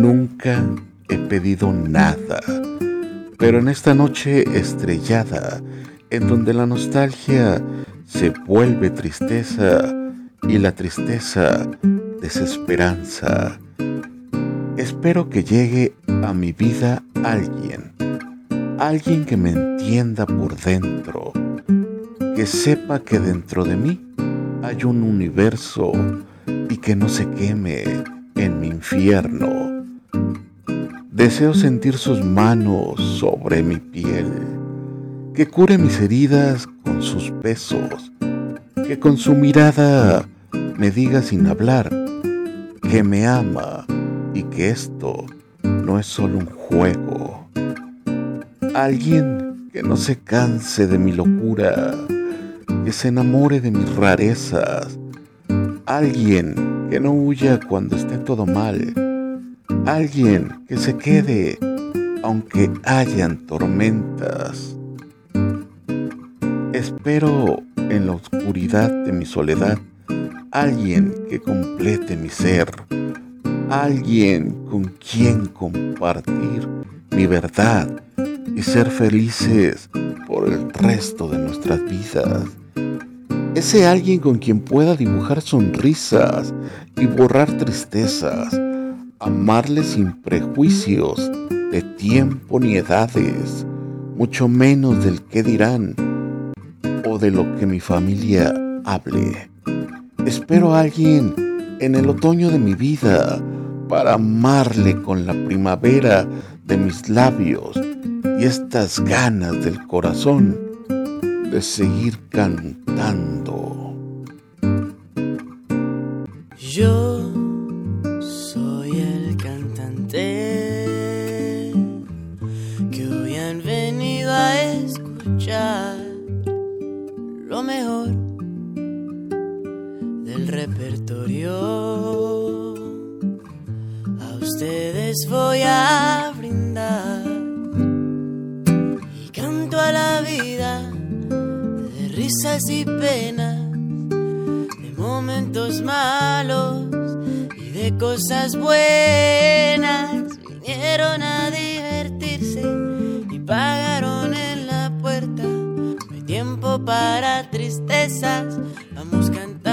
Nunca he pedido nada, pero en esta noche estrellada, en donde la nostalgia se vuelve tristeza y la tristeza desesperanza, espero que llegue a mi vida alguien, alguien que me entienda por dentro, que sepa que dentro de mí hay un universo y que no se queme en mi infierno. Deseo sentir sus manos sobre mi piel, que cure mis heridas con sus besos, que con su mirada me diga sin hablar que me ama y que esto no es solo un juego. Alguien que no se canse de mi locura, que se enamore de mis rarezas. Alguien que no huya cuando esté todo mal. Alguien que se quede aunque hayan tormentas. Espero en la oscuridad de mi soledad alguien que complete mi ser, alguien con quien compartir mi verdad y ser felices por el resto de nuestras vidas. Ese alguien con quien pueda dibujar sonrisas y borrar tristezas, amarle sin prejuicios de tiempo ni edades, mucho menos del que dirán o de lo que mi familia hable. Espero a alguien en el otoño de mi vida para amarle con la primavera de mis labios y estas ganas del corazón de seguir cantando. Yo repertorio. A ustedes voy a brindar y canto a la vida de risas y penas, de momentos malos y de cosas buenas. Vinieron a divertirse y pagaron en la puerta. No hay tiempo para tristezas, vamos cantante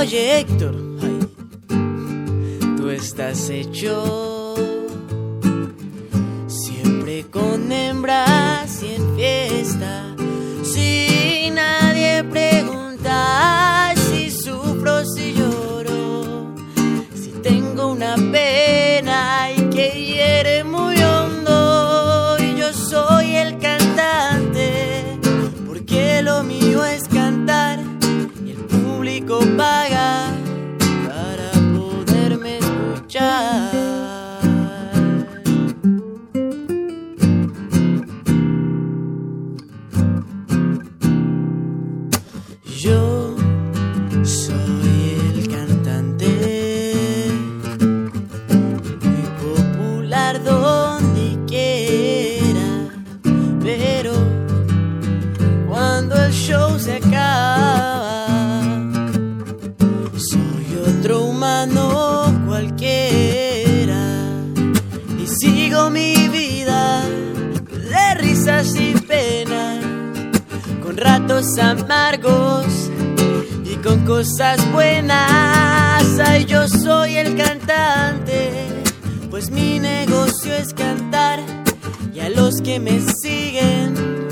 Héctor, tú estás hecho siempre con hembras y en fiesta. Si nadie pregunta si sufro, si lloro, si tengo una pena mi vida de risas y penas con ratos amargos y con cosas buenas. Ay, yo soy el cantante, pues mi negocio es cantar y a los que me siguen